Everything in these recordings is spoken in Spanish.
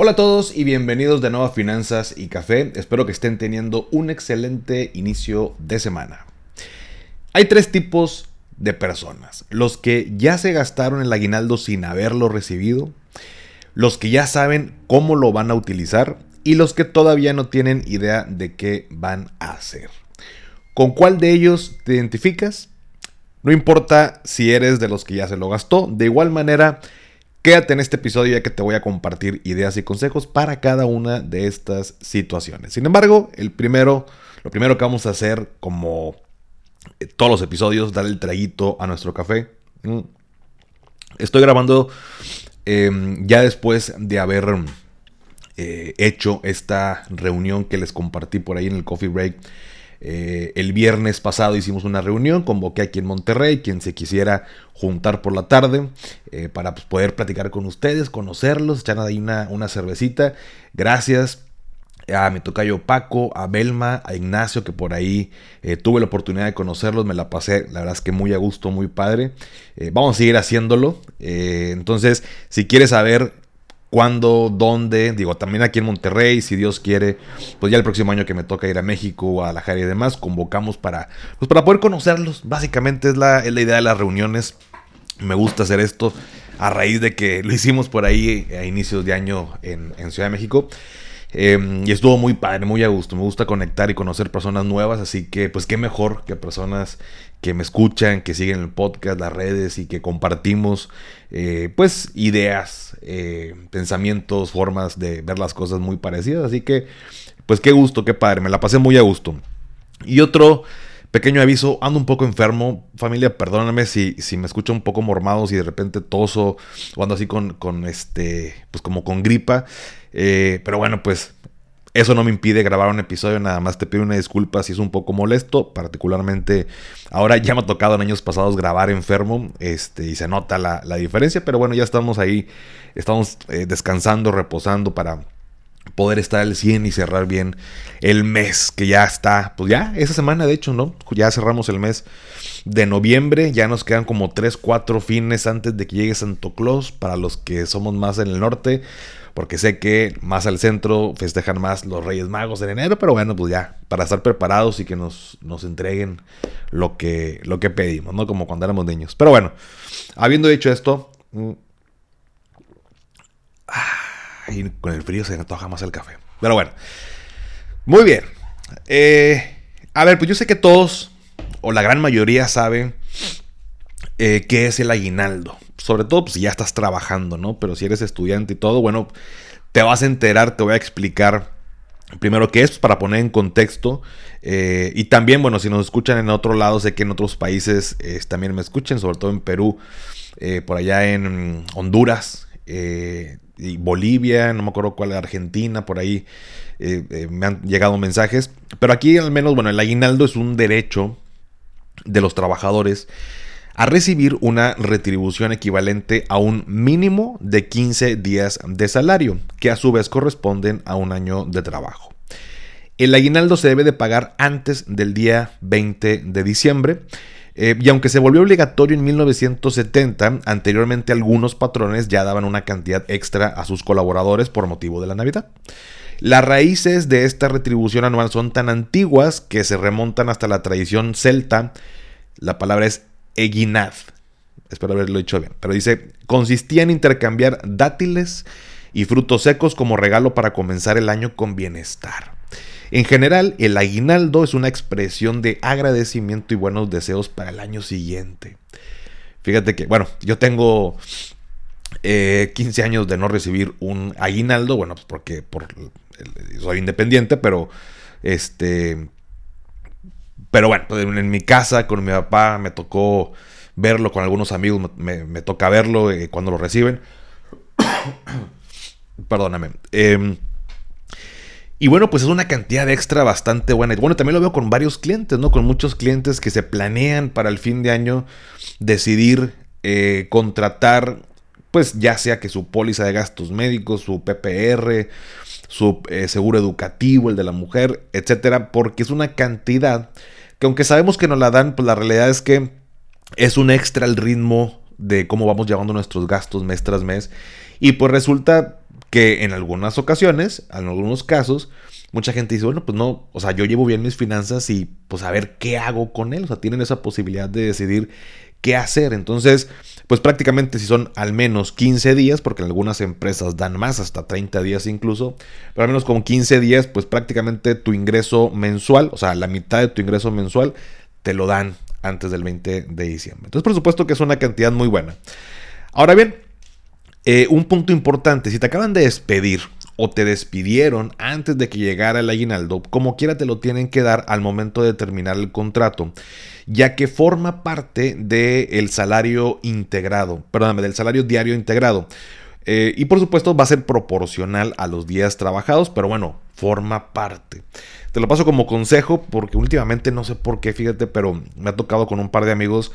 Hola a todos y bienvenidos de nuevo a Finanzas y Café. Espero que estén teniendo un excelente inicio de semana. Hay tres tipos de personas. Los que ya se gastaron el aguinaldo sin haberlo recibido, los que ya saben cómo lo van a utilizar y los que todavía no tienen idea de qué van a hacer. ¿Con cuál de ellos te identificas? No importa si eres de los que ya se lo gastó, de igual manera Quédate en este episodio ya que te voy a compartir ideas y consejos para cada una de estas situaciones. Sin embargo, el primero, lo primero que vamos a hacer, como eh, todos los episodios, darle el traguito a nuestro café. Mm. Estoy grabando em, ya después de haber eh, hecho esta reunión que les compartí por ahí en el coffee break eh, el viernes pasado hicimos una reunión, convoqué aquí en Monterrey, quien se quisiera juntar por la tarde eh, para pues, poder platicar con ustedes, conocerlos, echar ahí una, una cervecita. Gracias a mi tocayo Paco, a Belma, a Ignacio, que por ahí eh, tuve la oportunidad de conocerlos, me la pasé, la verdad es que muy a gusto, muy padre. vamos a seguir haciéndolo. entonces, si quieres saber cuándo, dónde, digo, también aquí en Monterrey, si Dios quiere, pues ya el próximo año que me toca ir a México, Guadalajara y demás, convocamos para, pues para poder conocerlos. Básicamente es la, la idea de las reuniones. Me gusta hacer esto a raíz de que lo hicimos por ahí a inicios de año en, Ciudad de México. Em, y estuvo muy padre, muy a gusto. Me gusta conectar y conocer personas nuevas, así que pues qué mejor que personas que me escuchan, que siguen el podcast, las redes y que compartimos eh, pues ideas, eh, pensamientos, formas de ver las cosas muy parecidas. Así que pues qué gusto, qué padre, me la pasé muy a gusto. Y otro pequeño aviso, ando un poco enfermo, familia, perdóname si, si me escucho un poco mormado, si de repente toso o ando así con, con este, pues como con gripa. Eh, pero bueno, pues eso no me impide grabar un episodio, nada más te pido una disculpa si es un poco molesto, particularmente ahora ya me ha tocado en años pasados grabar enfermo este, y se nota la, diferencia, pero bueno, ya estamos ahí, estamos eh, descansando, reposando para poder estar al 100 y cerrar bien el mes que ya está, pues ya, esa semana de hecho, ¿no? Ya cerramos el mes de noviembre, ya nos quedan como 3, 4 fines antes de que llegue Santo Claus para los que somos más en el norte porque sé que más al centro festejan más los Reyes Magos en enero, pero bueno, pues ya, para estar preparados y que nos, nos entreguen lo que, lo que pedimos, ¿no? Como cuando éramos niños. Pero bueno, habiendo dicho esto, mm, con el frío se antoja más el café. Pero bueno, muy bien. Eh, a ver, pues yo sé que todos, o la gran mayoría, saben eh, qué es el aguinaldo sobre todo pues, si ya estás trabajando, ¿no? Pero si eres estudiante y todo, bueno, te vas a enterar, te voy a explicar primero qué es para poner en contexto. Eh, y también, bueno, si nos escuchan en otro lado, sé que en otros países eh, también me escuchen, sobre todo en Perú, por allá en Honduras. y Bolivia, no me acuerdo cuál, Argentina, por ahí me han llegado mensajes. Pero aquí al menos, bueno, el aguinaldo es un derecho de los trabajadores a recibir una retribución equivalente a un mínimo de 15 días de salario, que a su vez corresponden a un año de trabajo. El aguinaldo se debe de pagar antes del día 20 de diciembre. Eh, y aunque se volvió obligatorio en 1970, anteriormente algunos patrones ya daban una cantidad extra a sus colaboradores por motivo de la Navidad. Las raíces de esta retribución anual son tan antiguas que se remontan hasta la tradición celta. La palabra es Eginad. Espero haberlo dicho bien. Pero dice, consistía en intercambiar dátiles y frutos secos como regalo para comenzar el año con bienestar. En general, el aguinaldo es una expresión de agradecimiento y buenos deseos para el año siguiente. Fíjate que, bueno, yo tengo 15 eh, años de no recibir un aguinaldo, bueno, pues porque por, soy independiente, pero este, pero bueno, en mi casa con mi papá me tocó verlo, con algunos amigos me, toca verlo eh, cuando lo reciben. Perdóname. Em, Y bueno, pues es una cantidad extra bastante buena. Y bueno, también lo veo con varios clientes, ¿no? Con muchos clientes que se planean para el fin de año decidir eh, contratar, pues ya sea que su póliza de gastos médicos, su PPR, su eh, seguro educativo, el de la mujer, etcétera, porque es una cantidad que aunque sabemos que nos la dan, pues la realidad es que es un extra el ritmo de cómo vamos llevando nuestros gastos mes tras mes. Y pues resulta que en algunas ocasiones, en algunos casos, mucha gente dice, bueno, pues no, o sea, yo llevo bien mis finanzas y pues a ver qué hago con él. O sea, tienen esa posibilidad de decidir qué hacer. Entonces, pues prácticamente si son al menos 15 días, porque en algunas empresas dan más, hasta 30 días incluso, pero al menos con 15 días, pues prácticamente tu ingreso mensual, o sea, la mitad de tu ingreso mensual, te lo dan antes del 20 de diciembre. Entonces, por supuesto que es una cantidad muy buena. Ahora bien, eh, un punto importante, si te acaban de despedir o te despidieron antes de que llegara el aguinaldo, como quiera te lo tienen que dar al momento de terminar el contrato, ya que forma parte del salario integrado, perdóname, del salario diario integrado. Eh, y por supuesto va a ser proporcional a los días trabajados, pero bueno, forma parte. Te lo paso como consejo porque últimamente no sé por qué, fíjate, pero me ha tocado con un par de amigos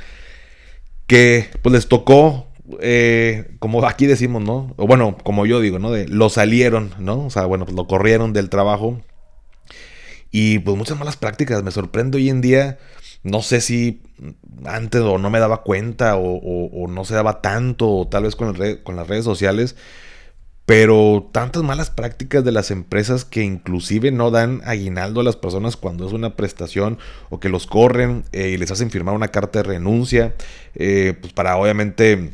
que pues les tocó eh, como aquí decimos, ¿no? O bueno, como yo digo, ¿no? Lo salieron, ¿no? O sea, bueno, pues lo corrieron del trabajo. Y pues muchas malas prácticas. Me sorprende hoy en día. No sé si antes o no me daba cuenta o, no se daba tanto, o tal vez con, con las redes sociales. Pero tantas malas prácticas de las empresas que inclusive no dan aguinaldo a las personas cuando es una prestación o que los corren eh, y les hacen firmar una carta de renuncia, eh, pues para obviamente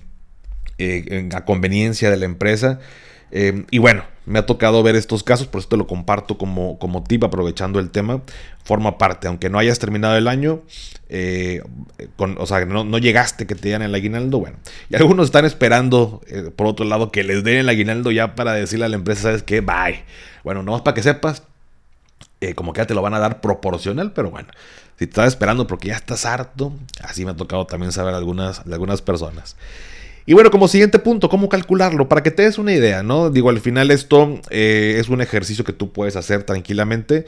eh, a conveniencia de la empresa. Eh, y bueno, me ha tocado ver estos casos, por eso te lo comparto como, como tip, aprovechando el tema. Forma parte, aunque no hayas terminado el año, eh, con, o sea, no, no, llegaste que te dieran el aguinaldo, bueno. Y algunos están esperando, por otro lado, que les den el aguinaldo ya para decirle a la empresa, ¿sabes qué? Bye. Bueno, no más para que sepas, como que te lo van a dar proporcional, pero bueno, si te estás esperando porque ya estás harto, así me ha tocado también saber algunas, algunas personas. Y bueno, como siguiente punto, ¿cómo calcularlo? Para que te des una idea, ¿no? Digo, al final esto eh, es un ejercicio que tú puedes hacer tranquilamente.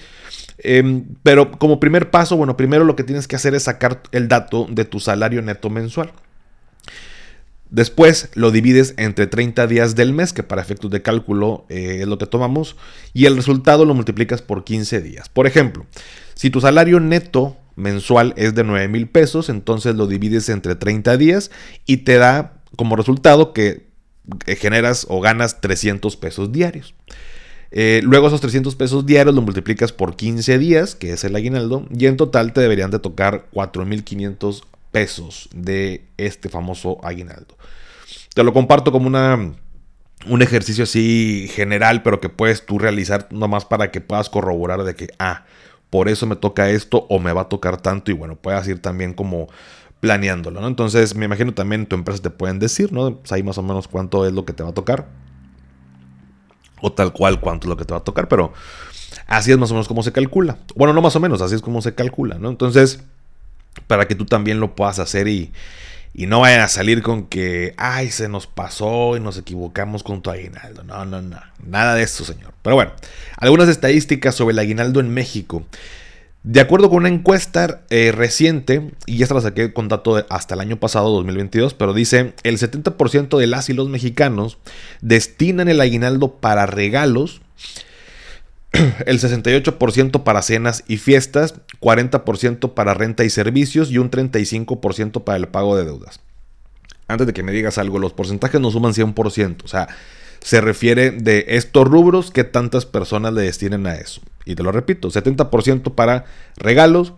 Em, pero como primer paso, bueno, primero lo que tienes que hacer es sacar el dato de tu salario neto mensual. Después lo divides entre 30 días del mes, que para efectos de cálculo eh, es lo que tomamos, y el resultado lo multiplicas por 15 días. Por ejemplo, si tu salario neto mensual es de 9 mil pesos, entonces lo divides entre 30 días y te da como resultado que generas o ganas 300 pesos diarios. Eh, luego esos 300 pesos diarios lo multiplicas por 15 días, que es el aguinaldo, y en total te deberían de tocar 4.500 pesos de este famoso aguinaldo. Te lo comparto como una, un ejercicio así general, pero que puedes tú realizar nomás para que puedas corroborar de que, ah, por eso me toca esto o me va a tocar tanto y bueno, puedas ir también como planeándolo, ¿no? Entonces, me imagino también tu empresa te pueden decir, ¿no? Ahí más o menos cuánto es lo que te va a tocar. O tal cual cuánto es lo que te va a tocar, pero así es más o menos como se calcula. Bueno, no más o menos, así es como se calcula, ¿no? Entonces, para que tú también lo puedas hacer y, y no vayan a salir con que, ay, se nos pasó y nos equivocamos con tu aguinaldo. No, no, no. Nada de eso, señor. Pero bueno, algunas estadísticas sobre el aguinaldo en México. De acuerdo con una encuesta eh, reciente, y esta la saqué con dato hasta el año pasado, 2022, pero dice, el 70% de las y los mexicanos destinan el aguinaldo para regalos, el 68% para cenas y fiestas, 40% para renta y servicios y un 35% para el pago de deudas. Antes de que me digas algo, los porcentajes no suman 100%, o sea, se refiere de estos rubros que tantas personas le destinen a eso. Y te lo repito, 70% para regalos,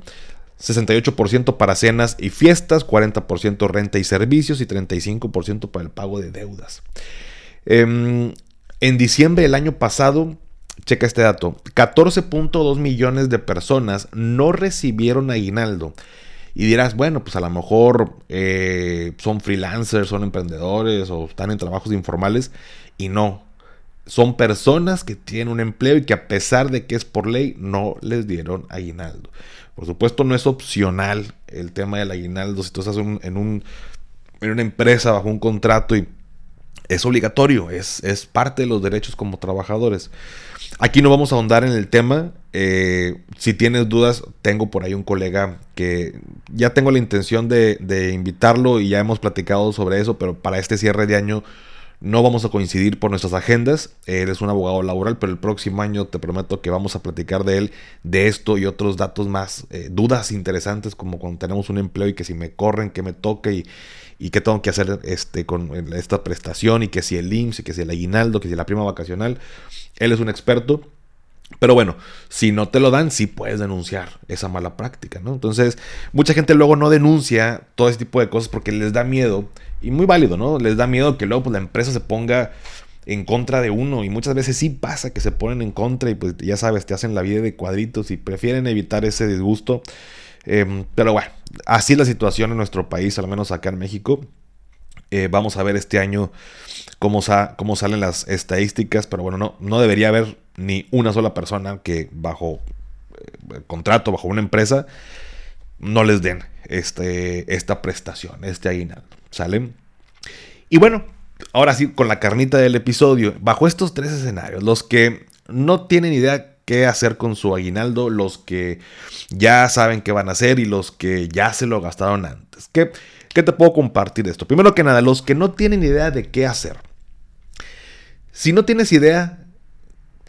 68% para cenas y fiestas, 40% renta y servicios y 35% para el pago de deudas. Em, en diciembre del año pasado, checa este dato, 14.2 millones de personas no recibieron aguinaldo. Y dirás, bueno, pues a lo mejor eh, son freelancers, son emprendedores o están en trabajos informales. Y no, son personas que tienen un empleo y que a pesar de que es por ley, no les dieron aguinaldo. Por supuesto, no es opcional el tema del aguinaldo. Si tú estás en, un, en una empresa bajo un contrato y es obligatorio, es, es parte de los derechos como trabajadores. Aquí no vamos a ahondar en el tema. Eh, si tienes dudas, tengo por ahí un colega que ya tengo la intención de, invitarlo y ya hemos platicado sobre eso, pero para este cierre de año no vamos a coincidir por nuestras agendas. Él es un abogado laboral, pero el próximo año te prometo que vamos a platicar de él, de esto y otros datos más, eh, dudas interesantes como cuando tenemos un empleo y que si me corren, que me toque y, y qué tengo que hacer este, con esta prestación y que si el IMSS y que si el aguinaldo, que si la prima vacacional. Él es un experto. Pero bueno, si no te lo dan, sí puedes denunciar esa mala práctica, ¿no? Entonces, mucha gente luego no denuncia todo ese tipo de cosas porque les da miedo, y muy válido, ¿no? Les da miedo que luego pues, la empresa se ponga en contra de uno, y muchas veces sí pasa que se ponen en contra y pues ya sabes, te hacen la vida de cuadritos y prefieren evitar ese disgusto. Em, pero bueno, así es la situación en nuestro país, al menos acá en México. Eh, vamos a ver este año cómo, cómo, salen las estadísticas, pero bueno, no, no debería haber ni una sola persona que bajo eh, contrato, bajo una empresa, no les den este, esta prestación, este aguinaldo. ¿Salen? Y bueno, ahora sí, con la carnita del episodio, bajo estos tres escenarios, los que no tienen idea qué hacer con su aguinaldo, los que ya saben qué van a hacer y los que ya se lo gastaron antes. ¿Qué, qué te puedo compartir de esto? Primero que nada, los que no tienen idea de qué hacer. Si no tienes idea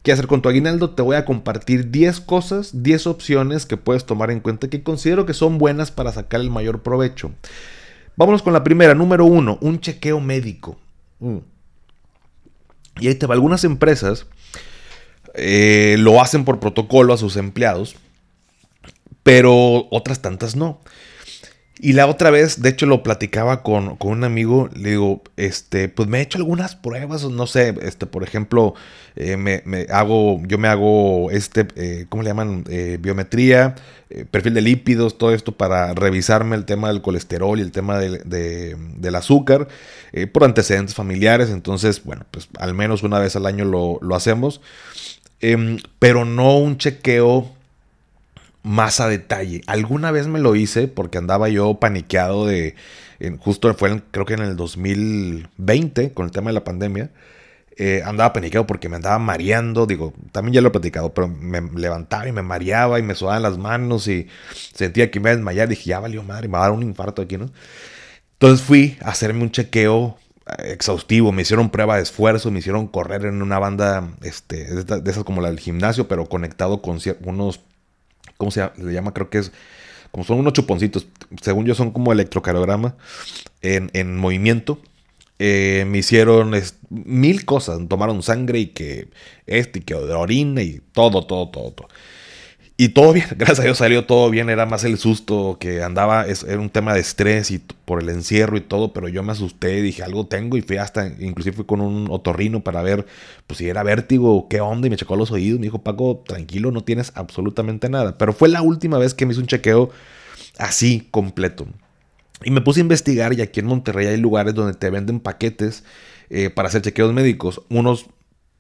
qué hacer con tu aguinaldo, te voy a compartir 10 cosas, 10 opciones que puedes tomar en cuenta que considero que son buenas para sacar el mayor provecho. Vámonos con la primera, número uno, un chequeo médico. Mm. Y ahí te va, algunas empresas eh, lo hacen por protocolo a sus empleados, pero otras tantas no. Y la otra vez, de hecho, lo platicaba con, un amigo. Le digo, este, pues me he hecho algunas pruebas. No sé, este, por ejemplo, eh, me, hago, yo me hago este, eh, ¿cómo le llaman? biometría, perfil de lípidos, todo esto para revisarme el tema del colesterol y el tema del azúcar por antecedentes familiares. Entonces, bueno, pues al menos una vez al año lo, lo hacemos. Em, pero no un chequeo más a detalle. Alguna vez me lo hice porque andaba yo paniqueado de, justo fue creo que en el 2020 con el tema de la pandemia. Eh, andaba paniqueado porque me andaba mareando, digo, también ya lo he platicado, pero me levantaba y me mareaba y me sudaban las manos y sentía que me iba a desmayar. Dije, ya valió madre, me va a dar un infarto aquí, ¿no? Entonces fui a hacerme un chequeo exhaustivo, me hicieron prueba de esfuerzo, me hicieron correr en una banda este, de esas como la del gimnasio, pero conectado con unos, ¿cómo se llama? Creo que es, como son unos chuponcitos, según yo son como electrocardiograma en, en movimiento. Eh, me hicieron mil cosas, tomaron sangre y que este y que orina y todo, todo, todo, todo. Y todo bien, gracias a Dios salió todo bien, era más el susto que andaba, era un tema de estrés y por el encierro y todo, pero yo me asusté, dije algo tengo y fui hasta, inclusive fui con un otorrino para ver pues si era vértigo, qué onda y me checó los oídos, me dijo Paco, tranquilo, no tienes absolutamente nada, pero fue la última vez que me hizo un chequeo así completo. Y me puse a investigar y aquí en Monterrey hay lugares donde te venden paquetes eh, para hacer chequeos médicos, unos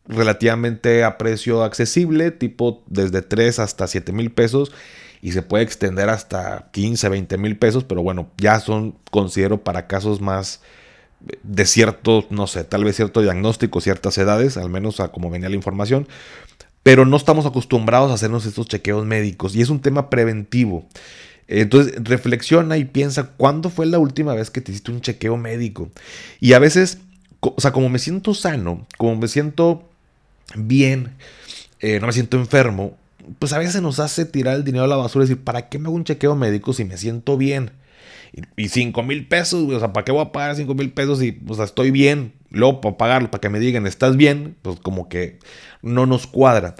relativamente a precio accesible, tipo desde 3 hasta 7 mil pesos y se puede extender hasta 15, 20 mil pesos, pero bueno, ya son, considero, para casos más de cierto, no sé, tal vez cierto diagnóstico, ciertas edades, al menos a como venía la información, pero no estamos acostumbrados a hacernos estos chequeos médicos y es un tema preventivo. Entonces reflexiona y piensa cuándo fue la última vez que te hiciste un chequeo médico. Y a veces, o sea, como me siento sano, como me siento bien, eh, no me siento enfermo, pues a veces nos hace tirar el dinero a la basura y decir, ¿para qué me hago un chequeo médico si me siento bien? Y 5 mil pesos, o sea, ¿para qué voy a pagar 5 mil pesos si o sea, estoy bien? Luego para pagarlo, para que me digan, ¿estás bien? Pues como que no nos cuadra.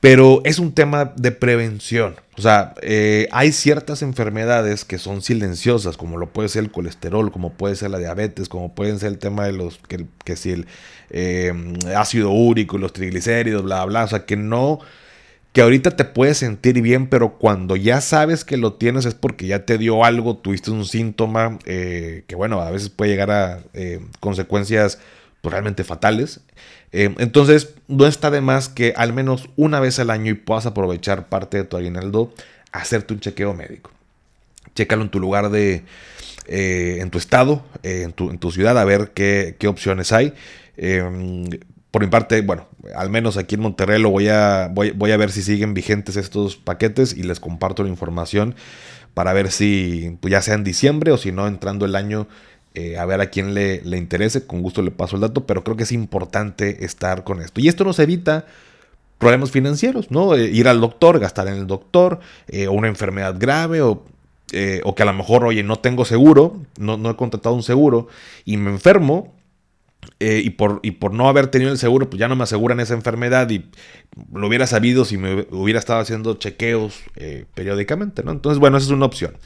Pero es un tema de prevención. O sea, eh, hay ciertas enfermedades que son silenciosas, como lo puede ser el colesterol, como puede ser la diabetes, como puede ser el tema de los, que, que si el eh, ácido úrico, los triglicéridos, bla, bla. O sea, que no, que ahorita te puedes sentir bien, pero cuando ya sabes que lo tienes es porque ya te dio algo, tuviste un síntoma eh, que, bueno, a veces puede llegar a consecuencias pues, realmente fatales. Eh, entonces, no está de más que al menos una vez al año y puedas aprovechar parte de tu aguinaldo, hacerte un chequeo médico. Chécalo en tu lugar de, eh, en tu estado, eh, en, tu, en, tu, ciudad, a ver qué, qué opciones hay. Em, por mi parte, bueno, al menos aquí en Monterrey lo voy a, voy, voy, a ver si siguen vigentes estos paquetes y les comparto la información para ver si pues ya sea en diciembre o si no entrando el año eh, a ver a quién le, le, interese, con gusto le paso el dato, pero creo que es importante estar con esto. Y esto nos evita problemas financieros, ¿no? Eh, ir al doctor, gastar en el doctor, eh, o una enfermedad grave, o, o, que a lo mejor, oye, no tengo seguro, no, no he contratado un seguro y me enfermo. y, por, y por no haber tenido el seguro, pues ya no me aseguran esa enfermedad y lo hubiera sabido si me hubiera estado haciendo chequeos periódicamente, ¿no? Entonces, bueno, esa es una opción.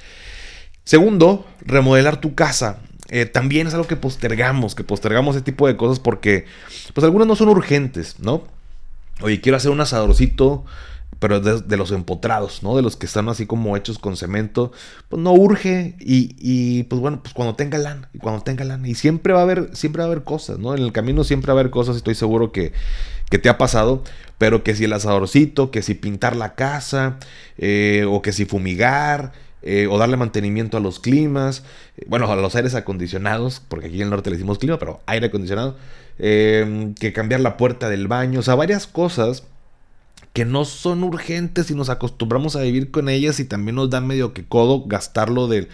Segundo, remodelar tu casa. Eh, también es algo que postergamos, que postergamos ese tipo de cosas porque, pues algunas no son urgentes, ¿no? Oye, quiero hacer un asadorcito, pero de, los empotrados, ¿no? De los que están así como hechos con cemento, pues no urge y, y, pues bueno, pues cuando tenga lana, y cuando tenga lana, y siempre va a haber, siempre va a haber cosas, ¿no? En el camino siempre va a haber cosas, estoy seguro que, que te ha pasado, pero que si el asadorcito, que si pintar la casa, eh, o que si fumigar, eh, o darle mantenimiento a los climas, eh, bueno, a los aires acondicionados, porque aquí en el norte le decimos clima, pero aire acondicionado, eh, que cambiar la puerta del baño, o sea, varias cosas que no son urgentes y nos acostumbramos a vivir con ellas y también nos da medio que codo gastarlo de,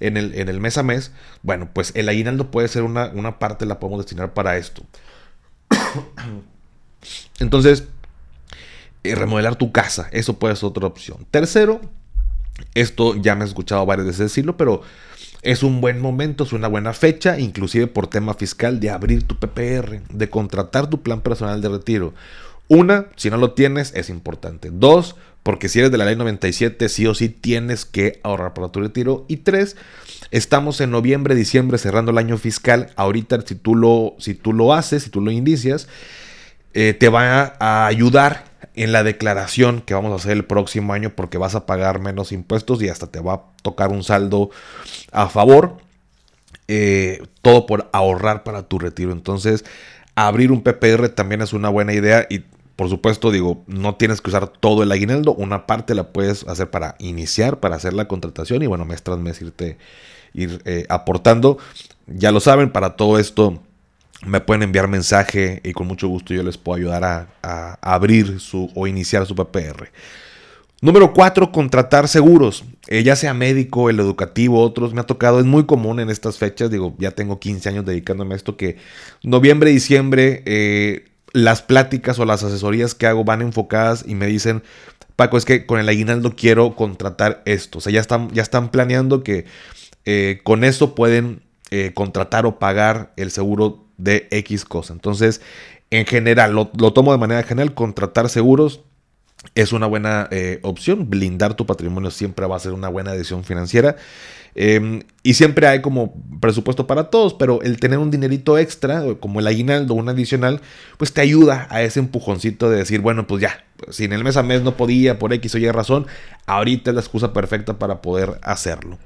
en, el, en, el, mes a mes. Bueno, pues el aguinaldo puede ser una, una parte, la podemos destinar para esto. Entonces, remodelar tu casa, eso puede ser otra opción. Tercero, esto ya me he escuchado varias veces decirlo, pero es un buen momento, es una buena fecha, inclusive por tema fiscal, de abrir tu PPR, de contratar tu plan personal de retiro. Una, si no lo tienes, es importante. Dos, porque si eres de la ley 97, sí o sí tienes que ahorrar para tu retiro. Y tres, estamos en noviembre, diciembre, cerrando el año fiscal. Ahorita, si tú lo, si tú lo haces, si tú lo indicias, eh, te va a ayudar en la declaración que vamos a hacer el próximo año porque vas a pagar menos impuestos y hasta te va a tocar un saldo a favor. Eh, todo por ahorrar para tu retiro. Entonces, abrir un PPR también es una buena idea y por supuesto, digo, no tienes que usar todo el aguinaldo. Una parte la puedes hacer para iniciar, para hacer la contratación y bueno, mes tras mes irte ir eh, aportando. Ya lo saben, para todo esto me pueden enviar mensaje y con mucho gusto yo les puedo ayudar a, abrir su o iniciar su PPR. Número 4, contratar seguros, eh, ya sea médico, el educativo, otros. Me ha tocado, es muy común en estas fechas, digo, ya tengo 15 años dedicándome a esto, que noviembre, diciembre, eh, las pláticas o las asesorías que hago van enfocadas y me dicen, Paco, es que con el aguinaldo quiero contratar esto. O sea, ya están, ya están planeando que eh, con eso pueden contratar o pagar el seguro de X cosa. Entonces, en general, lo, tomo de manera general, contratar seguros es una buena eh, opción. Blindar tu patrimonio siempre va a ser una buena decisión financiera. Em, y siempre hay como presupuesto para todos, pero el tener un dinerito extra, como el aguinaldo, un adicional, pues te ayuda a ese empujoncito de decir, bueno, pues ya, si en el mes a mes no podía por X o Y razón, ahorita es la excusa perfecta para poder hacerlo.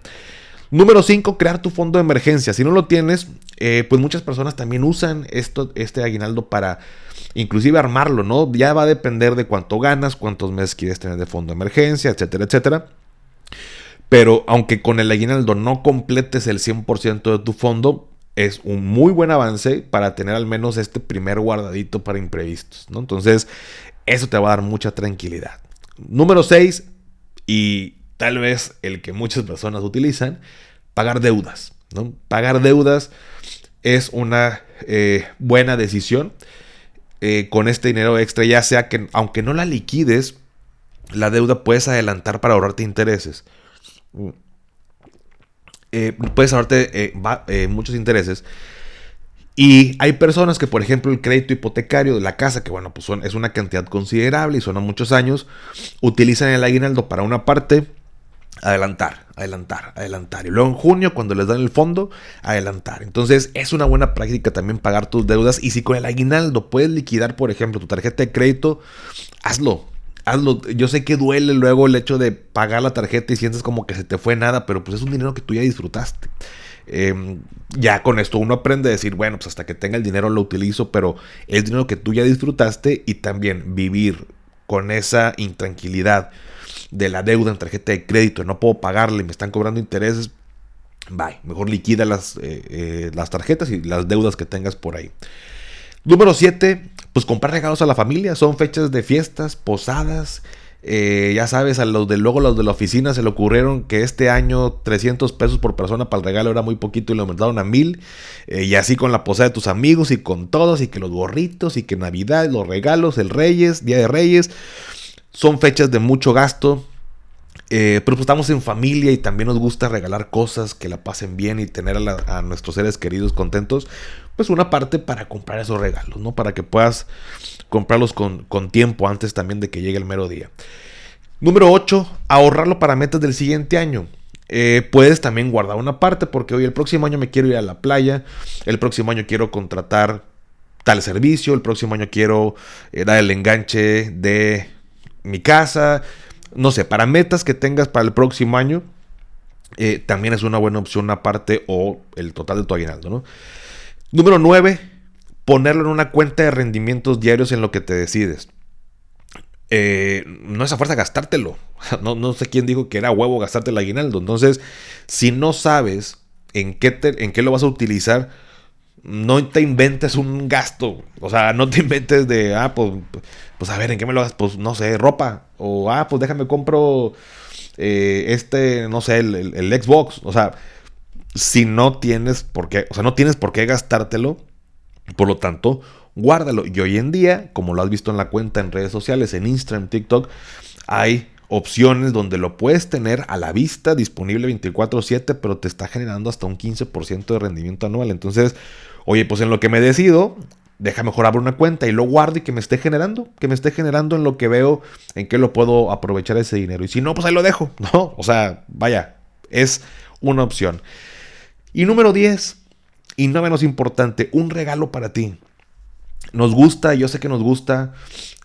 Número 5, crear tu fondo de emergencia. Si no lo tienes, eh, pues muchas personas también usan esto, este aguinaldo para inclusive armarlo, ¿no? Ya va a depender de cuánto ganas, cuántos meses quieres tener de fondo de emergencia, etcétera, etcétera. Pero aunque con el aguinaldo no completes el 100% de tu fondo, es un muy buen avance para tener al menos este primer guardadito para imprevistos, ¿no? Entonces, eso te va a dar mucha tranquilidad. Número 6, y tal vez el que muchas personas utilizan, pagar deudas. ¿no? Pagar deudas es una eh, buena decisión. Eh, con este dinero extra, ya sea que aunque no la liquides, la deuda puedes adelantar para ahorrarte intereses. Eh, puedes ahorrarte muchos intereses. Y hay personas que, por ejemplo, el crédito hipotecario de la casa, que bueno, pues es una cantidad considerable y son muchos años, utilizan el aguinaldo para una parte adelantar, adelantar, adelantar. Y luego en junio, cuando les dan el fondo, adelantar. Entonces es una buena práctica también pagar tus deudas. Y si con el aguinaldo puedes liquidar, por ejemplo, tu tarjeta de crédito, hazlo. Hazlo. Yo sé que duele luego el hecho de pagar la tarjeta y sientes como que se te fue nada, pero pues es un dinero que tú ya disfrutaste. Em, ya con esto uno aprende a decir, bueno, pues hasta que tenga el dinero lo utilizo, pero es dinero que tú ya disfrutaste y también vivir con esa intranquilidad de la deuda en tarjeta de crédito, no puedo pagarle, me están cobrando intereses, bye, mejor liquida las, eh, eh, las tarjetas y las deudas que tengas por ahí. Número 7, pues comprar regalos a la familia, son fechas de fiestas, posadas, eh, ya sabes, a los de luego los de la oficina se le ocurrieron que este año 300 pesos por persona para el regalo era muy poquito y lo aumentaron a mil. Eh, y así con la posada de tus amigos y con todos y que los gorritos y que Navidad, los regalos, el Reyes, Día de Reyes. Son fechas de mucho gasto. Eh, pero pues estamos en familia y también nos gusta regalar cosas que la pasen bien y tener a, nuestros seres queridos contentos. Pues una parte para comprar esos regalos, ¿no? Para que puedas comprarlos con, con tiempo antes también de que llegue el mero día. Número 8, ahorrarlo para metas del siguiente año. Eh, puedes también guardar una parte porque hoy el próximo año me quiero ir a la playa, el próximo año quiero contratar tal servicio, el próximo año quiero eh, dar el enganche de mi casa, no sé, para metas que tengas para el próximo año, eh, también es una buena opción aparte o el total de tu aguinaldo, ¿no? Número 9, ponerlo en una cuenta de rendimientos diarios en lo que te decides. Eh, no es a fuerza gastártelo. No, no, sé quién dijo que era huevo gastarte el aguinaldo. Entonces, si no sabes en qué, en qué lo vas a utilizar, no te inventes un gasto. O sea, no te inventes de, ah, pues, pues a ver, ¿en qué me lo hagas? Pues no sé, ropa. O, ah, pues déjame compro eh, este, no sé, el, el, Xbox. O sea, si no tienes por qué, o sea, no tienes por qué gastártelo por lo tanto, guárdalo. Y hoy en día, como lo has visto en la cuenta en redes sociales, en Instagram, TikTok, hay opciones donde lo puedes tener a la vista, disponible 24/7, pero te está generando hasta un 15% de rendimiento anual. Entonces, oye, pues en lo que me decido, deja mejor abrir una cuenta y lo guardo y que me esté generando, que me esté generando en lo que veo, en qué lo puedo aprovechar ese dinero. Y si no, pues ahí lo dejo, ¿no? O sea, vaya, es una opción. Y número 10, y no menos importante, un regalo para ti. Nos gusta, yo sé que nos gusta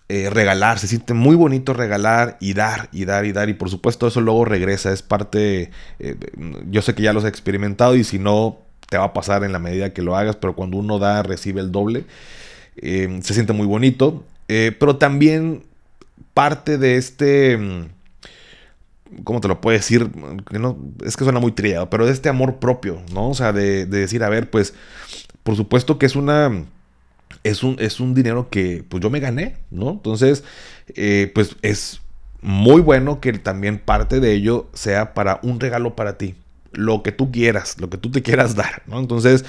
eh, regalar, se siente muy bonito regalar y dar y dar y dar y por supuesto eso luego regresa, es parte, eh, yo sé que ya los he experimentado y si no te va a pasar en la medida que lo hagas, pero cuando uno da recibe el doble, eh, se siente muy bonito, pero también parte de este ¿cómo te lo puedo decir? Es que suena muy triado, pero de este amor propio, ¿no? O sea, de, decir, a ver, pues, por supuesto que es una... Es un, es un dinero que pues yo me gané, ¿no? Entonces, eh, pues es muy bueno que también parte de ello sea para un regalo para ti. Lo que tú quieras, lo que tú te quieras dar, ¿no? Entonces,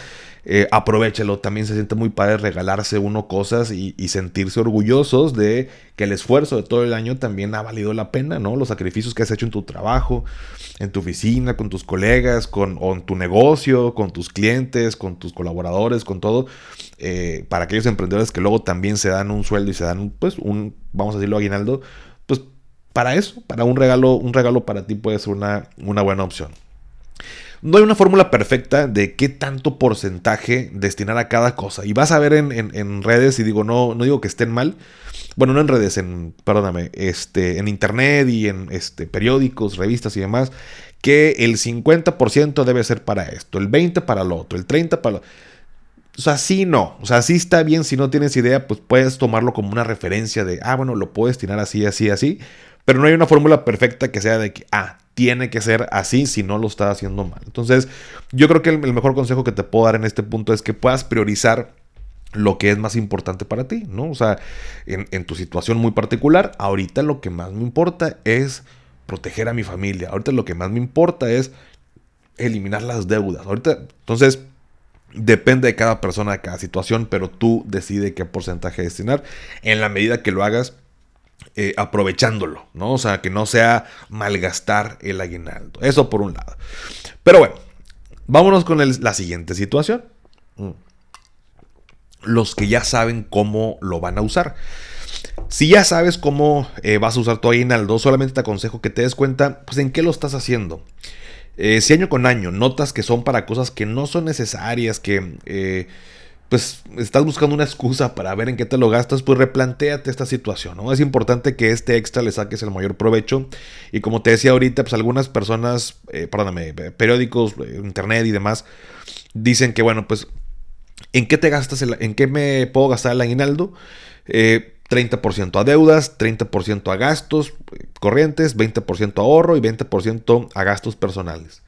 eh, aprovechalo. También se siente muy padre regalarse uno cosas y, sentirse orgullosos de que el esfuerzo de todo el año también ha valido la pena, ¿no? Los sacrificios que has hecho en tu trabajo, en tu oficina, con tus colegas, con, o en tu negocio, con tus clientes, con tus colaboradores, con todo. Eh, para aquellos emprendedores que luego también se dan un sueldo y se dan, pues, un, vamos a decirlo, aguinaldo, pues para eso, para un regalo, un regalo para ti puede ser una, una buena opción. No hay una fórmula perfecta de qué tanto porcentaje destinar a cada cosa. Y vas a ver en, redes, y digo, no, no digo que estén mal. Bueno, no en redes, en, perdóname, este, en internet y en este, periódicos, revistas y demás, que el 50% debe ser para esto, el 20% para lo otro, el 30% para lo o sea, sí no. O sea, sí está bien si no tienes idea, pues puedes tomarlo como una referencia de, ah, bueno, lo puedo destinar así, así, así. Pero no hay una fórmula perfecta que sea de que, ah, tiene que ser así si no lo está haciendo mal. Entonces, yo creo que el, mejor consejo que te puedo dar en este punto es que puedas priorizar lo que es más importante para ti, ¿no? O sea, en, tu situación muy particular, ahorita lo que más me importa es proteger a mi familia. Ahorita lo que más me importa es eliminar las deudas. Ahorita, entonces, depende de cada persona, de cada situación, pero tú decide qué porcentaje destinar. En la medida que lo hagas, eh, aprovechándolo, ¿no? O sea, que no sea malgastar el aguinaldo. Eso por un lado. Pero bueno, vámonos con la siguiente situación. Mm. Los que ya saben cómo lo van a usar. Si ya sabes cómo eh, vas a usar tu aguinaldo, solamente te aconsejo que te des cuenta, pues en qué lo estás haciendo. Eh, si año con año notas que son para cosas que no son necesarias, que pues estás buscando una excusa para ver en qué te lo gastas, pues replanteate esta situación, ¿no? Es importante que este extra le saques el mayor provecho. Y como te decía ahorita, pues algunas personas, eh, perdóname, periódicos, eh, internet y demás, dicen que, bueno, pues, ¿en qué te gastas, en qué me puedo gastar el aguinaldo? 30% eh, a deudas, 30% a gastos, corrientes, 20% ahorro y 20% a gastos personales.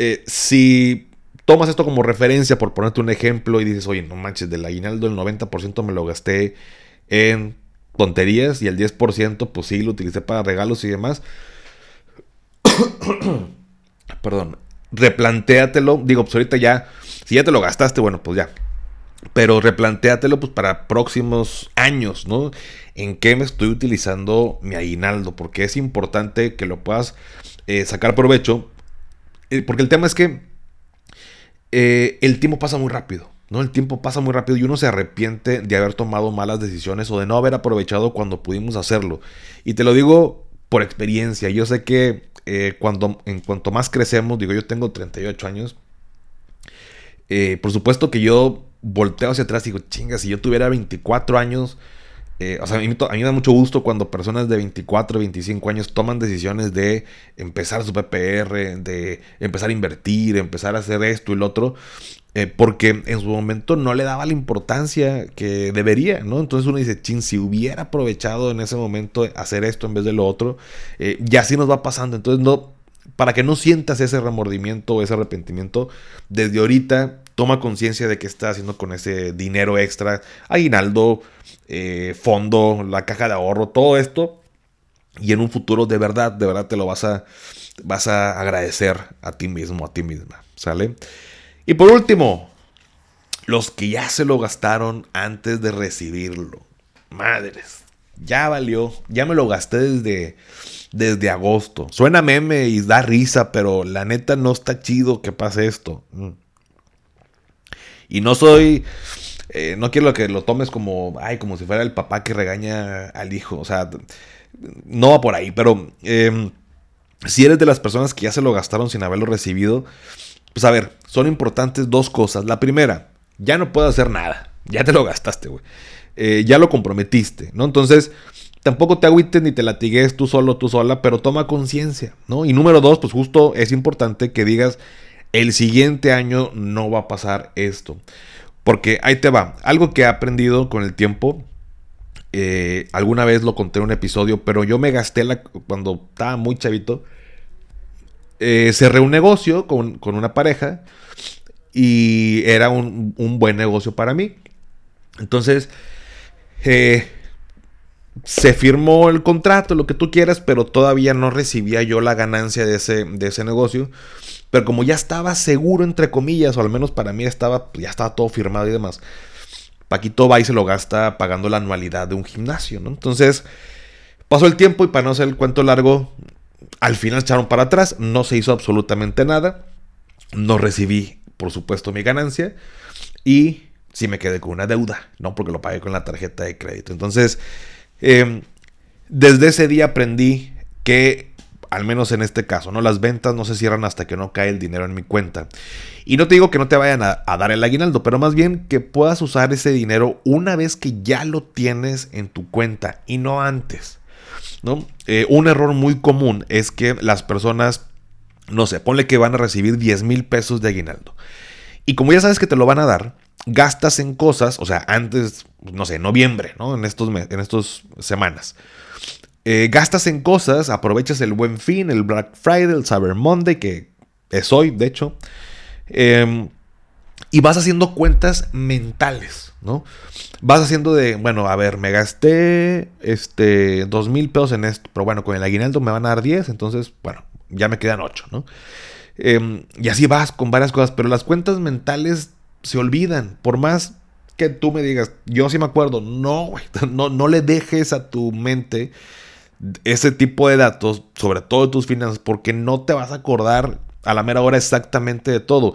Eh, si tomas esto como referencia, por ponerte un ejemplo, y dices, oye, no manches, del aguinaldo el 90% me lo gasté en tonterías y el 10% pues sí lo utilicé para regalos y demás. Perdón, replantéatelo. Digo, pues ahorita ya, si ya te lo gastaste, bueno, pues ya. Pero replantéatelo pues para próximos años, ¿no? En qué me estoy utilizando mi aguinaldo, porque es importante que lo puedas eh, sacar provecho. Eh, porque el tema es que eh, el tiempo pasa muy rápido. ¿no? El tiempo pasa muy rápido y uno se arrepiente de haber tomado malas decisiones o de no haber aprovechado cuando pudimos hacerlo. Y te lo digo por experiencia. Yo sé que eh, cuando, en cuanto más crecemos, digo, yo tengo 38 años. Eh, por supuesto que yo volteo hacia atrás y digo, chinga, si yo tuviera 24 años, eh, o sea, a mí, me da mucho gusto cuando personas de 24, 25 años toman decisiones de empezar su PPR, de empezar a invertir, empezar a hacer esto y lo otro, eh, porque en su momento no le daba la importancia que debería, ¿no? Entonces uno dice, chin, si hubiera aprovechado en ese momento hacer esto en vez de lo otro, eh, y así nos va pasando. Entonces, no, para que no sientas ese remordimiento o ese arrepentimiento, desde ahorita toma conciencia de qué estás haciendo con ese dinero extra, aguinaldo, eh, fondo, la caja de ahorro, todo esto. Y en un futuro de verdad, de verdad te lo vas a, vas a agradecer a ti mismo, a ti misma. ¿Sale? Y por último, los que ya se lo gastaron antes de recibirlo. Madres, ya valió, ya me lo gasté desde, desde agosto. Suena meme y da risa, pero la neta no está chido que pase esto. Mm. Y no soy eh, no quiero que lo tomes como, ay, como si fuera el papá que regaña al hijo. O sea, no va por ahí, pero em, si eres de las personas que ya se lo gastaron sin haberlo recibido, pues a ver, son importantes dos cosas. La primera, ya no puedo hacer nada. Ya te lo gastaste, güey. Eh, ya lo comprometiste, ¿no? Entonces, tampoco te agüites ni te latigues tú solo, tú sola, pero toma conciencia, ¿no? Y número dos, pues justo es importante que digas, el siguiente año no va a pasar esto. Porque ahí te va. Algo que he aprendido con el tiempo. Eh, alguna vez lo conté en un episodio, pero yo me gasté la, cuando estaba muy chavito. Eh, cerré un negocio con, una pareja y era un, buen negocio para mí. Entonces, eh, se firmó el contrato, lo que tú quieras, pero todavía no recibía yo la ganancia de ese, de ese negocio. Pero como ya estaba seguro, entre comillas, o al menos para mí estaba, ya estaba todo firmado y demás, Paquito va y se lo gasta pagando la anualidad de un gimnasio. Entonces, pasó el tiempo y para no hacer el cuento largo, al final echaron para atrás, no se hizo absolutamente nada, no recibí, por supuesto, mi ganancia y sí me quedé con una deuda, ¿no? Porque lo pagué con la tarjeta de crédito. Entonces, em, desde ese día aprendí que al menos en este caso, ¿no? Las ventas no se cierran hasta que no cae el dinero en mi cuenta. Y no te digo que no te vayan a, dar el aguinaldo, pero más bien que puedas usar ese dinero una vez que ya lo tienes en tu cuenta y no antes. ¿no? Eh, un error muy común es que las personas, no sé, ponle que van a recibir 10 mil pesos de aguinaldo. Y como ya sabes que te lo van a dar, gastas en cosas, o sea, antes, no sé, noviembre, ¿no? En estos, en estos semanas. Eh, gastas en cosas, aprovechas el buen fin, el Black Friday, el Cyber Monday, que es hoy, de hecho. Em, y vas haciendo cuentas mentales, ¿no? Vas haciendo de, bueno, a ver, me gasté este, dos mil pesos en esto, pero bueno, con el aguinaldo me van a dar 10, entonces, bueno, ya me quedan 8, ¿no? Em, y así vas con varias cosas, pero las cuentas mentales se olvidan, por más que tú me digas, yo sí me acuerdo, no, no, no le dejes a tu mente ese tipo de datos, sobre todo tus finanzas, porque no te vas a acordar a la mera hora exactamente de todo.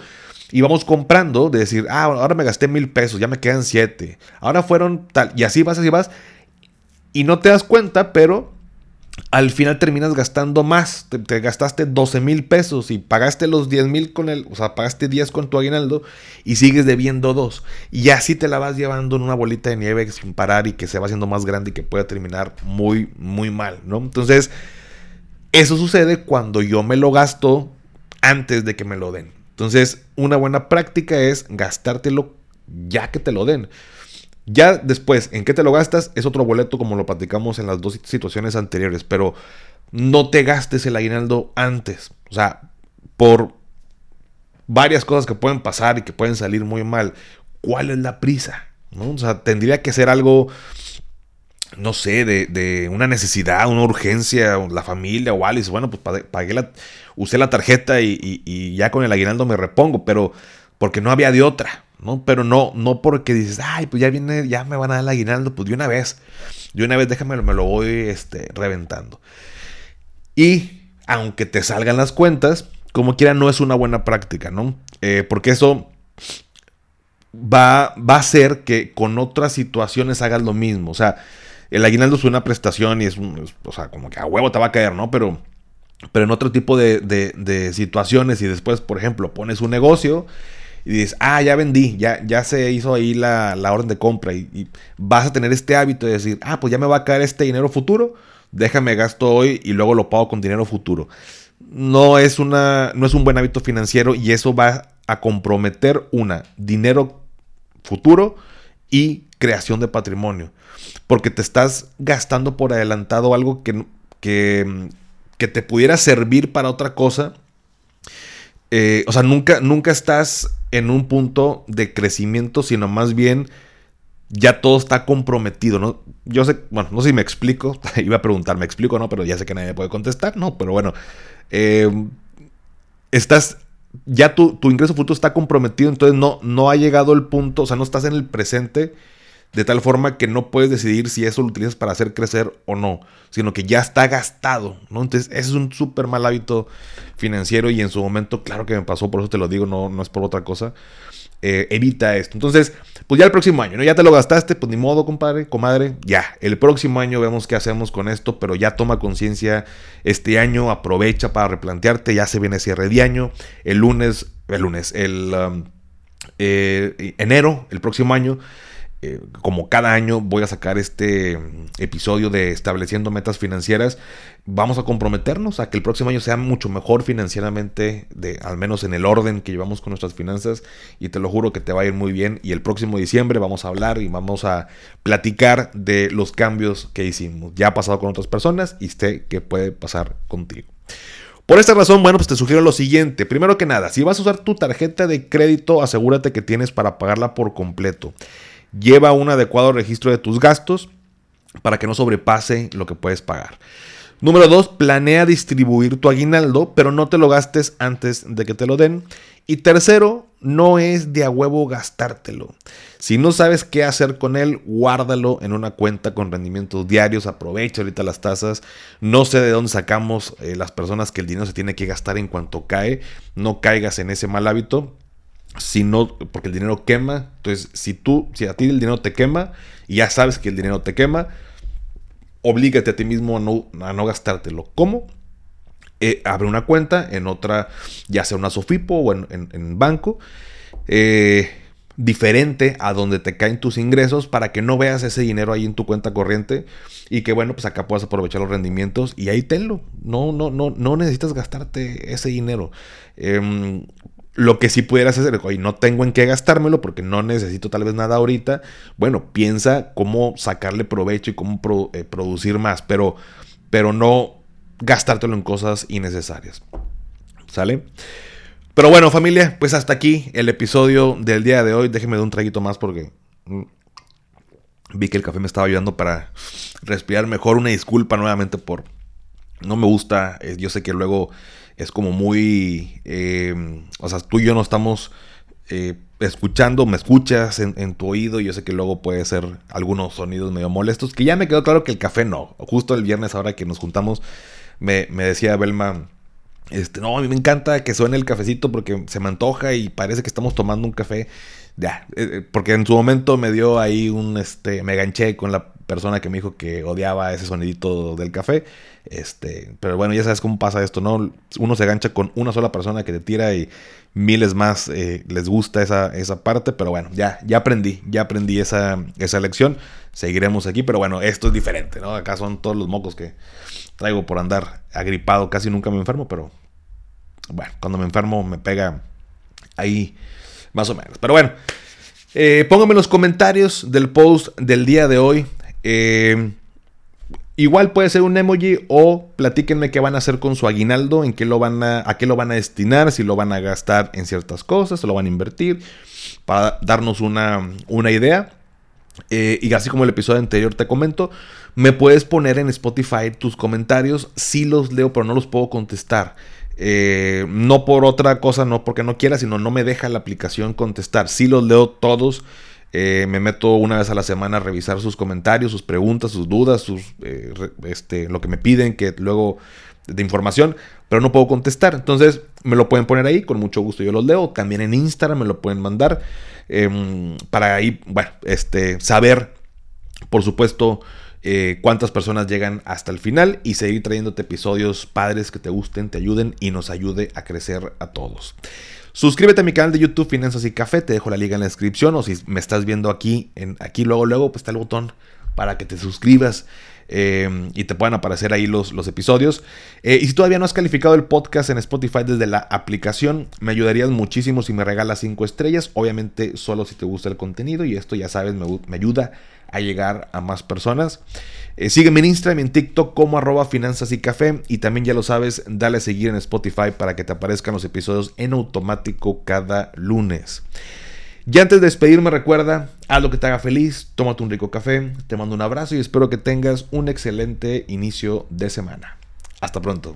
Y vamos comprando, de decir, ah, ahora me gasté mil pesos, ya me quedan siete. Ahora fueron tal, y así vas, así vas. Y no te das cuenta, pero al final terminas gastando más. Te, gastaste 12 mil pesos y pagaste los 10 mil con el, o sea, pagaste 10 con tu aguinaldo y sigues debiendo 2. Y así te la vas llevando en una bolita de nieve sin parar y que se va haciendo más grande y que puede terminar muy, muy mal, ¿no? Entonces, eso sucede cuando yo me lo gasto antes de que me lo den. Entonces, una buena práctica es gastártelo ya que te lo den. Ya después, ¿en qué te lo gastas? Es otro boleto como lo platicamos en las dos situaciones anteriores, pero no te gastes el aguinaldo antes. O sea, por varias cosas que pueden pasar y que pueden salir muy mal. ¿Cuál es la prisa? ¿No? O sea, tendría que ser algo, no sé, de, una necesidad, una urgencia, la familia o algo. Bueno, pues pagué la, usé la tarjeta y ya con el aguinaldo me repongo, pero porque no había de otra. ¿No? Pero no, no porque dices, ay, pues ya viene, ya me van a dar el aguinaldo, pues de una vez, de una vez déjame, me lo voy este, reventando. Y aunque te salgan las cuentas, como quiera, no es una buena práctica, ¿no? Eh, porque eso va, va a hacer que con otras situaciones hagas lo mismo. O sea, el aguinaldo es una prestación y es un, o sea, como que a huevo te va a caer, ¿no? Pero, pero en otro tipo de, de situaciones y después, por ejemplo, pones un negocio y dices, ah, ya vendí, ya, ya se hizo ahí la, orden de compra y, vas a tener este hábito de decir, ah, pues ya me va a caer este dinero futuro, déjame gasto hoy y luego lo pago con dinero futuro. No es, una, no es un buen hábito financiero y eso va a comprometer una, dinero futuro y creación de patrimonio. Porque te estás gastando por adelantado algo que, que, que te pudiera servir para otra cosa. Eh, o sea, nunca, nunca estás en un punto de crecimiento, sino más bien ya todo está comprometido, ¿no? Yo sé, bueno, no sé si me explico, iba a preguntar, ¿me explico no? Pero ya sé que nadie puede contestar, no, pero bueno, eh, estás, ya tu, tu, ingreso futuro está comprometido, entonces no, no ha llegado el punto, o sea, no estás en el presente de tal forma que no puedes decidir si eso lo utilizas para hacer crecer o no, sino que ya está gastado. Entonces, ese es un súper mal hábito financiero y en su momento, claro que me pasó, por eso te lo digo, no, no es por otra cosa. Eh, evita esto. Entonces, pues ya el próximo año, ¿no? Ya te lo gastaste, pues ni modo, compadre, comadre, ya. El próximo año vemos qué hacemos con esto, pero ya toma conciencia este año, aprovecha para replantearte, ya se viene cierre de año, el lunes, el lunes, el um, eh, enero, el próximo año eh, como cada año voy a sacar este episodio de estableciendo metas financieras, vamos a comprometernos a que el próximo año sea mucho mejor financieramente, de, al menos en el orden que llevamos con nuestras finanzas, y te lo juro que te va a ir muy bien. Y el próximo diciembre vamos a hablar y vamos a platicar de los cambios que hicimos. Ya ha pasado con otras personas y sé que puede pasar contigo. Por esta razón, bueno, pues te sugiero lo siguiente. Primero que nada, si vas a usar tu tarjeta de crédito, asegúrate que tienes para pagarla por completo. Lleva un adecuado registro de tus gastos para que no sobrepase lo que puedes pagar. Número 2. Planea distribuir tu aguinaldo, pero no te lo gastes antes de que te lo den. Y tercero, no es de a huevo gastártelo. Si no sabes qué hacer con él, guárdalo en una cuenta con rendimientos diarios. Aprovecha ahorita las tasas. No sé de dónde sacamos eh, las personas que el dinero se tiene que gastar en cuanto cae. No caigas en ese mal hábito si no, porque el dinero quema. Entonces, si tú, si a ti el dinero te quema y ya sabes que el dinero te quema, oblígate a ti mismo a no, a no gastártelo. ¿Cómo? Eh, abre una cuenta en otra, ya sea una Sofipo o en, banco, eh, diferente a donde te caen tus ingresos para que no veas ese dinero ahí en tu cuenta corriente y que bueno, pues acá puedas aprovechar los rendimientos y ahí tenlo. No, no, no, no necesitas gastarte ese dinero. Em, lo que sí pudieras hacer, hoy no tengo en qué gastármelo porque no necesito tal vez nada ahorita. Bueno, piensa cómo sacarle provecho y cómo eh, producir más, pero, pero no gastártelo en cosas innecesarias. ¿Sale? Pero bueno, familia, pues hasta aquí el episodio del día de hoy. Déjenme dar un traguito más porque mm, vi que el café me estaba ayudando para respirar mejor. Una disculpa nuevamente por... No me gusta, eh, yo sé que luego es como muy, eh, o sea, tú y yo no estamos eh, escuchando, me escuchas en, tu oído, yo sé que luego puede ser algunos sonidos medio molestos, que ya me quedó claro que el café no, justo el viernes ahora que nos juntamos, me, decía Belma, este, no, a mí me encanta que suene el cafecito porque se me antoja y parece que estamos tomando un café. Ya, eh, porque en su momento me dio ahí un, este, me ganché con la persona que me dijo que odiaba ese sonidito del café. Este, pero bueno, ya sabes cómo pasa esto, ¿no? Uno se gancha con una sola persona que te tira y miles más eh, les gusta esa, esa parte, pero bueno, ya, ya aprendí, ya aprendí esa, esa lección. Seguiremos aquí, pero bueno, esto es diferente, ¿no? Acá son todos los mocos que traigo por andar agripado, casi nunca me enfermo, pero bueno, cuando me enfermo me pega ahí más o menos. Pero bueno, Eh, pónganme en los comentarios del post del día de hoy. Eh, igual puede ser un emoji o platíquenme qué van a hacer con su aguinaldo, en qué lo van a, a qué lo van a destinar, si lo van a gastar en ciertas cosas, si lo van a invertir, para darnos una, una idea. Eh, y así como el episodio anterior te comento, me puedes poner en Spotify tus comentarios. Sí los leo, pero no los puedo contestar. Eh, no por otra cosa, no porque no quiera, sino no me deja la aplicación contestar. Sí los leo todos. Eh, me meto una vez a la semana a revisar sus comentarios, sus preguntas, sus dudas, sus, este, lo que me piden, que luego de información, pero no puedo contestar. Entonces me lo pueden poner ahí, con mucho gusto yo los leo. También en Instagram me lo pueden mandar. Em, para ahí, bueno, este, saber, por supuesto, eh, cuántas personas llegan hasta el final y seguir trayéndote episodios padres que te gusten, te ayuden y nos ayude a crecer a todos. Suscríbete a mi canal de YouTube Finanzas y Café, te dejo la liga en la descripción o si me estás viendo aquí, en, aquí luego, luego, pues está el botón para que te suscribas. Em, y te puedan aparecer ahí los, los episodios. Eh, y si todavía no has calificado el podcast en Spotify desde la aplicación, me ayudarías muchísimo si me regalas 5 estrellas. Obviamente solo si te gusta el contenido y esto ya sabes, me, ayuda a llegar a más personas. Eh, sígueme en Instagram y en TikTok como arroba finanzas y café. Y también ya lo sabes, dale a seguir en Spotify para que te aparezcan los episodios en automático cada lunes. Ya antes de despedirme, recuerda, haz lo que te haga feliz, tómate un rico café, te mando un abrazo y espero que tengas un excelente inicio de semana. Hasta pronto.